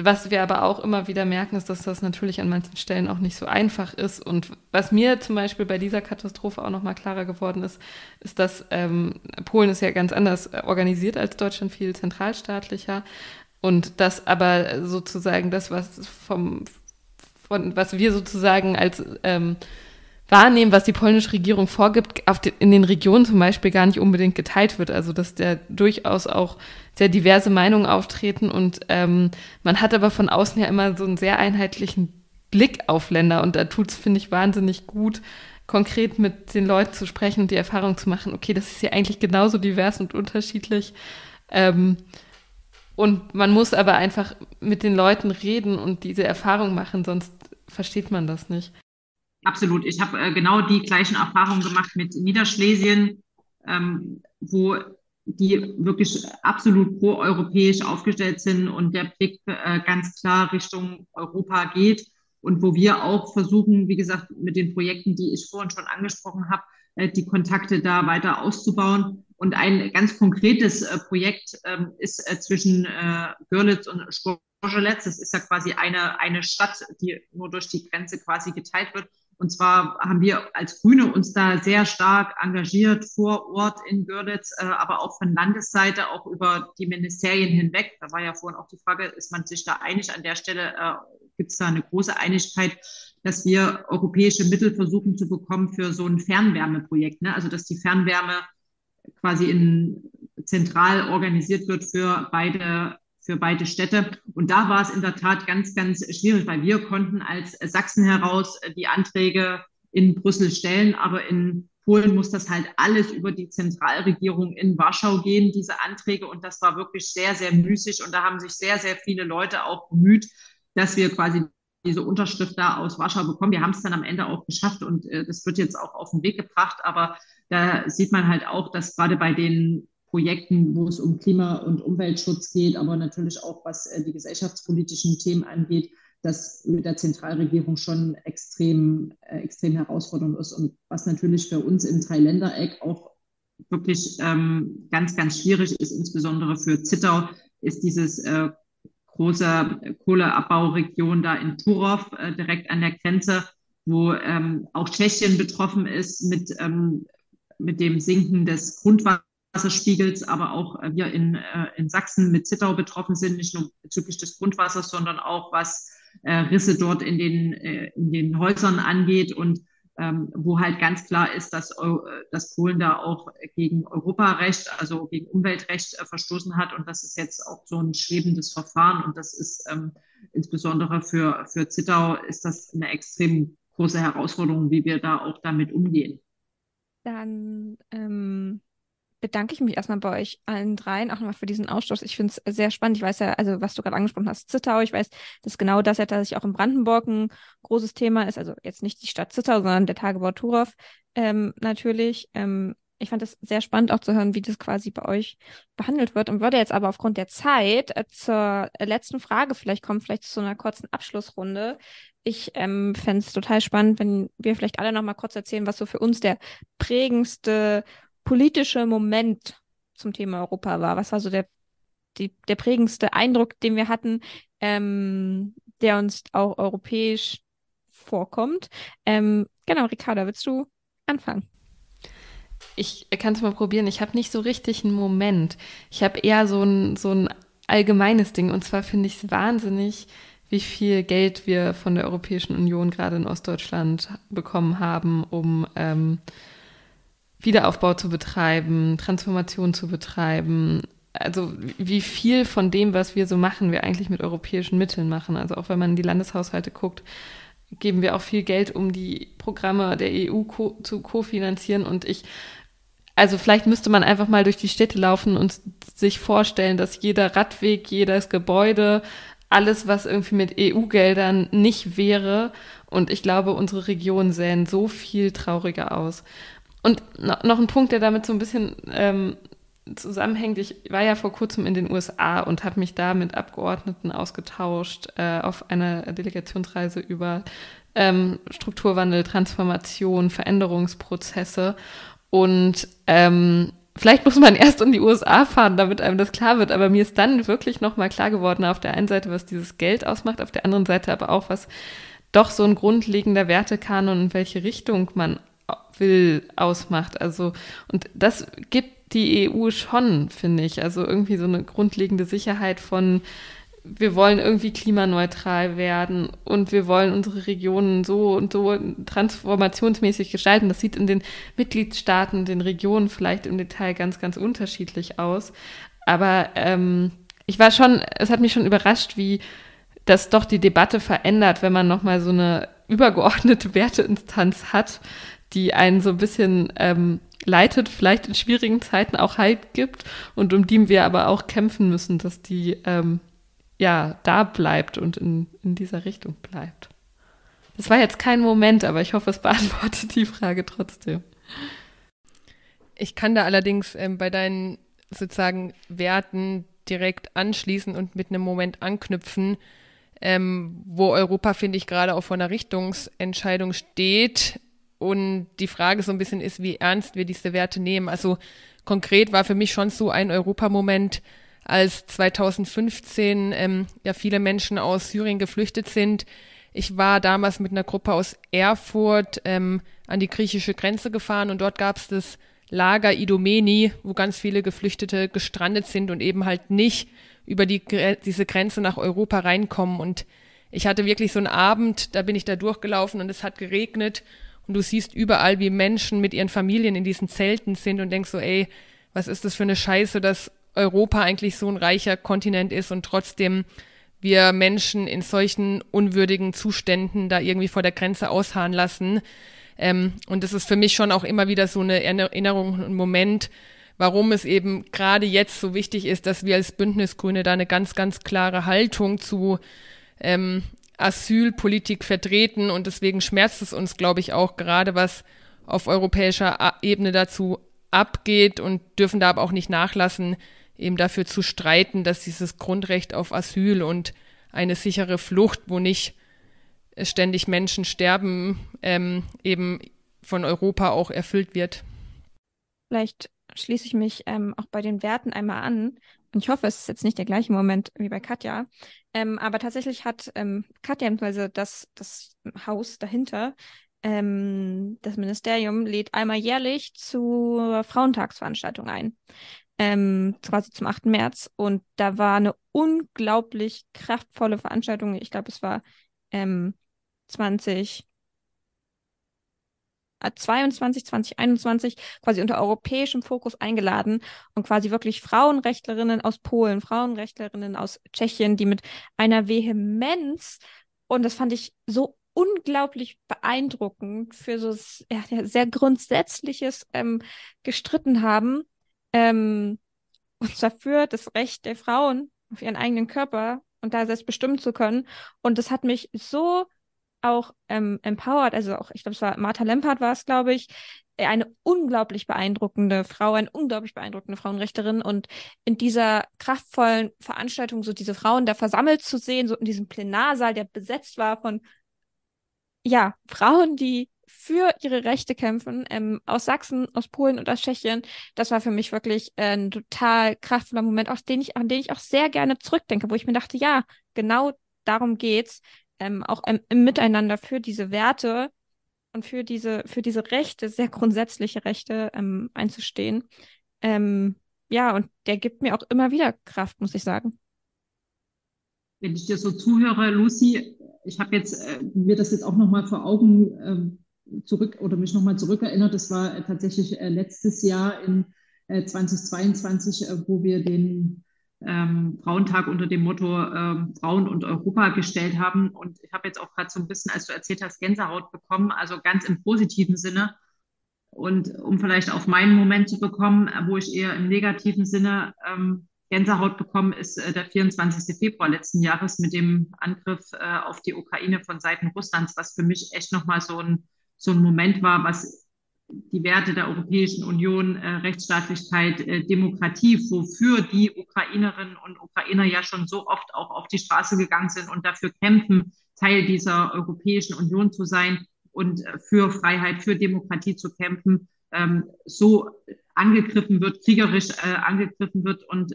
Was wir aber auch immer wieder merken, ist, dass das natürlich an manchen Stellen auch nicht so einfach ist. Und was mir zum Beispiel bei dieser Katastrophe auch nochmal klarer geworden ist, ist, dass ähm, Polen ist ja ganz anders organisiert als Deutschland, viel zentralstaatlicher. Und dass aber sozusagen das, was vom, von, was wir sozusagen als ähm, wahrnehmen, was die polnische Regierung vorgibt, den, in den Regionen zum Beispiel gar nicht unbedingt geteilt wird. Also dass da durchaus auch sehr diverse Meinungen auftreten und ähm, man hat aber von außen ja immer so einen sehr einheitlichen Blick auf Länder und da tut es, finde ich, wahnsinnig gut, konkret mit den Leuten zu sprechen und die Erfahrung zu machen, okay, das ist ja eigentlich genauso divers und unterschiedlich. Ähm, und man muss aber einfach mit den Leuten reden und diese Erfahrung machen, sonst versteht man das nicht. Absolut. Ich habe äh, genau die gleichen Erfahrungen gemacht mit Niederschlesien, ähm, wo die wirklich absolut pro-europäisch aufgestellt sind und der Blick äh, ganz klar Richtung Europa geht und wo wir auch versuchen, wie gesagt, mit den Projekten, die ich vorhin schon angesprochen habe, äh, die Kontakte da weiter auszubauen. Und ein ganz konkretes äh, Projekt ähm, ist äh, zwischen äh, Görlitz und Sporgeletz. Das ist ja quasi eine, eine Stadt, die nur durch die Grenze quasi geteilt wird. Und zwar haben wir als Grüne uns da sehr stark engagiert vor Ort in Görlitz, äh, aber auch von Landesseite, auch über die Ministerien hinweg. Da war ja vorhin auch die Frage, ist man sich da einig? An der Stelle äh, gibt es da eine große Einigkeit, dass wir europäische Mittel versuchen zu bekommen für so ein Fernwärmeprojekt. Ne? Also dass die Fernwärme quasi in, zentral organisiert wird für beide für beide Städte. Und da war es in der Tat ganz, ganz schwierig, weil wir konnten als Sachsen heraus die Anträge in Brüssel stellen, aber in Polen muss das halt alles über die Zentralregierung in Warschau gehen, diese Anträge. Und das war wirklich sehr, sehr müßig. Und da haben sich sehr, sehr viele Leute auch bemüht, dass wir quasi diese Unterschrift da aus Warschau bekommen. Wir haben es dann am Ende auch geschafft und äh, das wird jetzt auch auf den Weg gebracht. Aber da sieht man halt auch, dass gerade bei den Projekten, wo es um Klima- und Umweltschutz geht, aber natürlich auch was äh, die gesellschaftspolitischen Themen angeht, das mit der Zentralregierung schon extrem, äh, extrem herausfordernd ist und was natürlich für uns im Dreiländereck auch wirklich ähm, ganz, ganz schwierig ist, insbesondere für Zittau, ist dieses äh, große Kohleabbauregion da in Turov, äh, direkt an der Grenze, wo ähm, auch Tschechien betroffen ist mit, ähm, mit dem Sinken des Grundwassers Wasserspiegels, aber auch äh, wir in, äh, in Sachsen mit Zittau betroffen sind, nicht nur bezüglich des Grundwassers, sondern auch was äh, Risse dort in den, in den Häusern angeht und ähm, wo halt ganz klar ist, dass, dass Polen da auch gegen Europarecht, also gegen Umweltrecht verstoßen hat. Und das ist jetzt auch so ein schwebendes Verfahren. Und das ist ähm, insbesondere für, für Zittau ist das eine extrem große Herausforderung, wie wir da auch damit umgehen. Dann ähm, bedanke ich mich erstmal bei euch allen dreien auch nochmal für diesen Austausch. Ich finde es sehr spannend. Ich weiß ja, also was du gerade angesprochen hast, Zittau, ich weiß, dass genau das ja tatsächlich auch in Brandenburg ein großes Thema ist. Also jetzt nicht die Stadt Zittau, sondern der Tagebau Turov ähm, natürlich. Ähm, ich fand es sehr spannend auch zu hören, wie das quasi bei euch behandelt wird und würde jetzt aber aufgrund der Zeit äh, zur letzten Frage vielleicht kommen, vielleicht zu einer kurzen Abschlussrunde. Ich ähm, fände es total spannend, wenn wir vielleicht alle noch mal kurz erzählen, was so für uns der prägendste politische Moment zum Thema Europa war? Was war so der, die, der prägendste Eindruck, den wir hatten, ähm, der uns auch europäisch vorkommt? Ähm, genau, Ricarda, willst du anfangen? Ich kann es mal probieren. Ich habe nicht so richtig einen Moment. Ich habe eher so ein, so ein allgemeines Ding. Und zwar finde ich es wahnsinnig, wie viel Geld wir von der Europäischen Union gerade in Ostdeutschland bekommen haben, um ähm, Wiederaufbau zu betreiben, Transformation zu betreiben. Also wie viel von dem, was wir so machen, wir eigentlich mit europäischen Mitteln machen. Also auch wenn man in die Landeshaushalte guckt, geben wir auch viel Geld, um die Programme der EU co zu kofinanzieren. Und ich, also vielleicht müsste man einfach mal durch die Städte laufen und sich vorstellen, dass jeder Radweg, jedes Gebäude, alles, was irgendwie mit EU-Geldern nicht wäre. Und ich glaube, unsere Regionen sähen so viel trauriger aus. Und noch ein Punkt, der damit so ein bisschen ähm, zusammenhängt. Ich war ja vor kurzem in den USA und habe mich da mit Abgeordneten ausgetauscht äh, auf einer Delegationsreise über ähm, Strukturwandel, Transformation, Veränderungsprozesse. Und ähm, vielleicht muss man erst in die USA fahren, damit einem das klar wird. Aber mir ist dann wirklich nochmal klar geworden, auf der einen Seite, was dieses Geld ausmacht, auf der anderen Seite aber auch, was doch so ein grundlegender Wertekanon, in welche Richtung man will, ausmacht. Also, und das gibt die EU schon, finde ich. Also irgendwie so eine grundlegende Sicherheit von, wir wollen irgendwie klimaneutral werden und wir wollen unsere Regionen so und so transformationsmäßig gestalten. Das sieht in den Mitgliedstaaten, den Regionen vielleicht im Detail ganz, ganz unterschiedlich aus. Aber ähm, ich war schon, es hat mich schon überrascht, wie das doch die Debatte verändert, wenn man nochmal so eine übergeordnete Werteinstanz hat, die einen so ein bisschen ähm, leitet, vielleicht in schwierigen Zeiten auch Halt gibt und um die wir aber auch kämpfen müssen, dass die ähm, ja da bleibt und in, in dieser Richtung bleibt. Das war jetzt kein Moment, aber ich hoffe, es beantwortet die Frage trotzdem. Ich kann da allerdings ähm, bei deinen sozusagen Werten direkt anschließen und mit einem Moment anknüpfen, ähm, wo Europa, finde ich, gerade auch vor einer Richtungsentscheidung steht, und die Frage so ein bisschen ist, wie ernst wir diese Werte nehmen. Also konkret war für mich schon so ein Europamoment, als 2015 ähm, ja viele Menschen aus Syrien geflüchtet sind. Ich war damals mit einer Gruppe aus Erfurt ähm, an die griechische Grenze gefahren und dort gab es das Lager Idomeni, wo ganz viele Geflüchtete gestrandet sind und eben halt nicht über die, diese Grenze nach Europa reinkommen. Und ich hatte wirklich so einen Abend, da bin ich da durchgelaufen und es hat geregnet und du siehst überall, wie Menschen mit ihren Familien in diesen Zelten sind und denkst so, ey, was ist das für eine Scheiße, dass Europa eigentlich so ein reicher Kontinent ist und trotzdem wir Menschen in solchen unwürdigen Zuständen da irgendwie vor der Grenze ausharren lassen. Ähm, und das ist für mich schon auch immer wieder so eine Erinnerung, ein Moment, warum es eben gerade jetzt so wichtig ist, dass wir als Bündnisgrüne da eine ganz, ganz klare Haltung zu ähm, Asylpolitik vertreten. Und deswegen schmerzt es uns, glaube ich, auch gerade, was auf europäischer Ebene dazu abgeht und dürfen da aber auch nicht nachlassen, eben dafür zu streiten, dass dieses Grundrecht auf Asyl und eine sichere Flucht, wo nicht ständig Menschen sterben, ähm, eben von Europa auch erfüllt wird. Vielleicht schließe ich mich ähm, auch bei den Werten einmal an. Und ich hoffe, es ist jetzt nicht der gleiche Moment wie bei Katja. Ähm, aber tatsächlich hat ähm, Katja, beziehungsweise das, das Haus dahinter, ähm, das Ministerium lädt einmal jährlich zur Frauentagsveranstaltung ein ähm, quasi zum 8. März. Und da war eine unglaublich kraftvolle Veranstaltung. Ich glaube, es war ähm, 20. 22, 2021 quasi unter europäischem Fokus eingeladen und quasi wirklich Frauenrechtlerinnen aus Polen, Frauenrechtlerinnen aus Tschechien, die mit einer Vehemenz, und das fand ich so unglaublich beeindruckend für so ja, sehr Grundsätzliches ähm, gestritten haben ähm, und zwar für das Recht der Frauen auf ihren eigenen Körper und da selbst bestimmen zu können. Und das hat mich so auch ähm, empowered, also auch, ich glaube, es war Martha Lempert war es, glaube ich, eine unglaublich beeindruckende Frau, eine unglaublich beeindruckende Frauenrechterin und in dieser kraftvollen Veranstaltung so diese Frauen da versammelt zu sehen, so in diesem Plenarsaal, der besetzt war von ja, Frauen, die für ihre Rechte kämpfen, ähm, aus Sachsen, aus Polen und aus Tschechien. Das war für mich wirklich äh, ein total kraftvoller Moment, auf den ich, an den ich auch sehr gerne zurückdenke, wo ich mir dachte, ja, genau darum geht's, ähm, auch im, im Miteinander für diese Werte und für diese, für diese Rechte, sehr grundsätzliche Rechte ähm, einzustehen. Ähm, ja, und der gibt mir auch immer wieder Kraft, muss ich sagen. Wenn ich dir so zuhöre, Lucy, ich habe jetzt äh, mir das jetzt auch nochmal vor Augen ähm, zurück oder mich nochmal zurückerinnert, das war äh, tatsächlich äh, letztes Jahr in äh, 2022, äh, wo wir den ähm, Frauentag unter dem Motto ähm, Frauen und Europa gestellt haben. Und ich habe jetzt auch gerade so ein bisschen, als du erzählt hast, Gänsehaut bekommen, also ganz im positiven Sinne. Und um vielleicht auf meinen Moment zu bekommen, äh, wo ich eher im negativen Sinne ähm, Gänsehaut bekommen, ist äh, der 24. Februar letzten Jahres mit dem Angriff äh, auf die Ukraine von Seiten Russlands, was für mich echt nochmal so ein so ein Moment war, was die Werte der Europäischen Union, äh, Rechtsstaatlichkeit, äh, Demokratie, wofür die Ukrainerinnen und Ukrainer ja schon so oft auch auf die Straße gegangen sind und dafür kämpfen, Teil dieser Europäischen Union zu sein und äh, für Freiheit, für Demokratie zu kämpfen, ähm, so angegriffen wird, kriegerisch äh, angegriffen wird und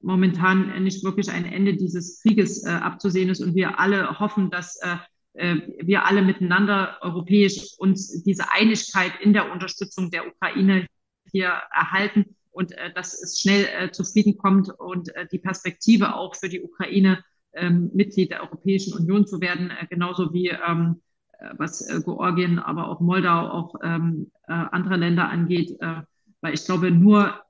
momentan nicht wirklich ein Ende dieses Krieges äh, abzusehen ist. Und wir alle hoffen, dass äh, wir alle miteinander europäisch uns diese Einigkeit in der Unterstützung der Ukraine hier erhalten und äh, dass es schnell äh, zu kommt und äh, die Perspektive auch für die Ukraine ähm, Mitglied der Europäischen Union zu werden, äh, genauso wie ähm, äh, was äh, Georgien, aber auch Moldau, auch ähm, äh, andere Länder angeht, äh, weil ich glaube, nur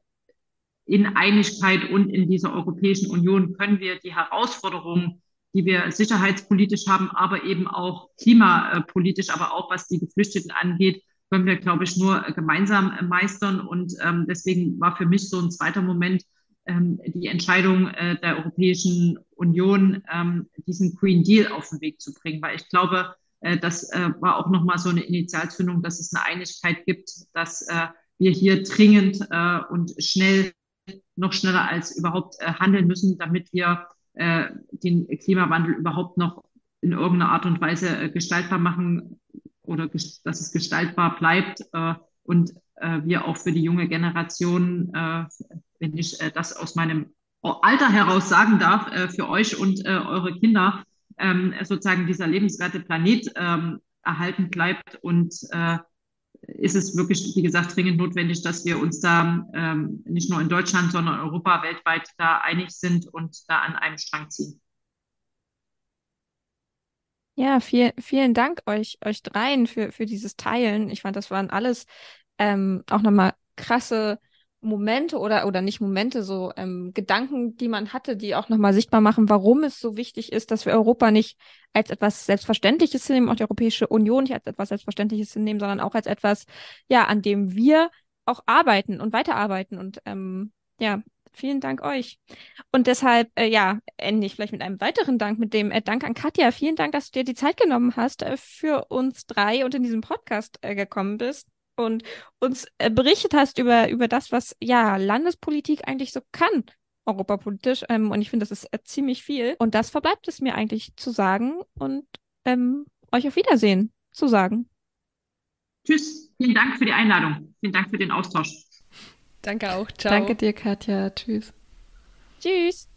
in Einigkeit und in dieser Europäischen Union können wir die Herausforderungen die wir sicherheitspolitisch haben, aber eben auch klimapolitisch, aber auch was die Geflüchteten angeht, können wir, glaube ich, nur gemeinsam meistern. Und ähm, deswegen war für mich so ein zweiter Moment ähm, die Entscheidung äh, der Europäischen Union, ähm, diesen Green Deal auf den Weg zu bringen, weil ich glaube, äh, das äh, war auch nochmal so eine Initialzündung, dass es eine Einigkeit gibt, dass äh, wir hier dringend äh, und schnell, noch schneller als überhaupt äh, handeln müssen, damit wir äh, den Klimawandel überhaupt noch in irgendeiner Art und Weise äh, gestaltbar machen oder dass es gestaltbar bleibt äh, und äh, wir auch für die junge Generation, wenn ich das aus meinem Alter heraus sagen darf, für euch und eure Kinder ähm, sozusagen dieser lebenswerte Planet ähm, erhalten bleibt und ist es wirklich, wie gesagt, dringend notwendig, dass wir uns da ähm, nicht nur in Deutschland, sondern Europa weltweit da einig sind und da an einem Strang ziehen. Ja, viel, vielen Dank euch, euch dreien für, für dieses Teilen. Ich fand, das waren alles ähm, auch nochmal krasse Momente oder, oder nicht Momente, so ähm, Gedanken, die man hatte, die auch nochmal sichtbar machen, warum es so wichtig ist, dass wir Europa nicht als etwas Selbstverständliches hinnehmen, auch die Europäische Union nicht als etwas Selbstverständliches hinnehmen, sondern auch als etwas, ja, an dem wir auch arbeiten und weiterarbeiten. Und ähm, ja, vielen Dank euch. Und deshalb, äh, ja, ende ich vielleicht mit einem weiteren Dank, mit dem äh, Dank an Katja. Vielen Dank, dass du dir die Zeit genommen hast äh, für uns drei und in diesem Podcast äh, gekommen bist und uns äh, berichtet hast über, über das, was ja Landespolitik eigentlich so kann, europapolitisch. Ähm, und ich finde, das ist äh, ziemlich viel. Und das verbleibt es mir eigentlich zu sagen und ähm, euch auf Wiedersehen zu sagen. Tschüss. Vielen Dank für die Einladung. Vielen Dank für den Austausch. Danke auch. Ciao. Danke dir, Katja. Tschüss. Tschüss.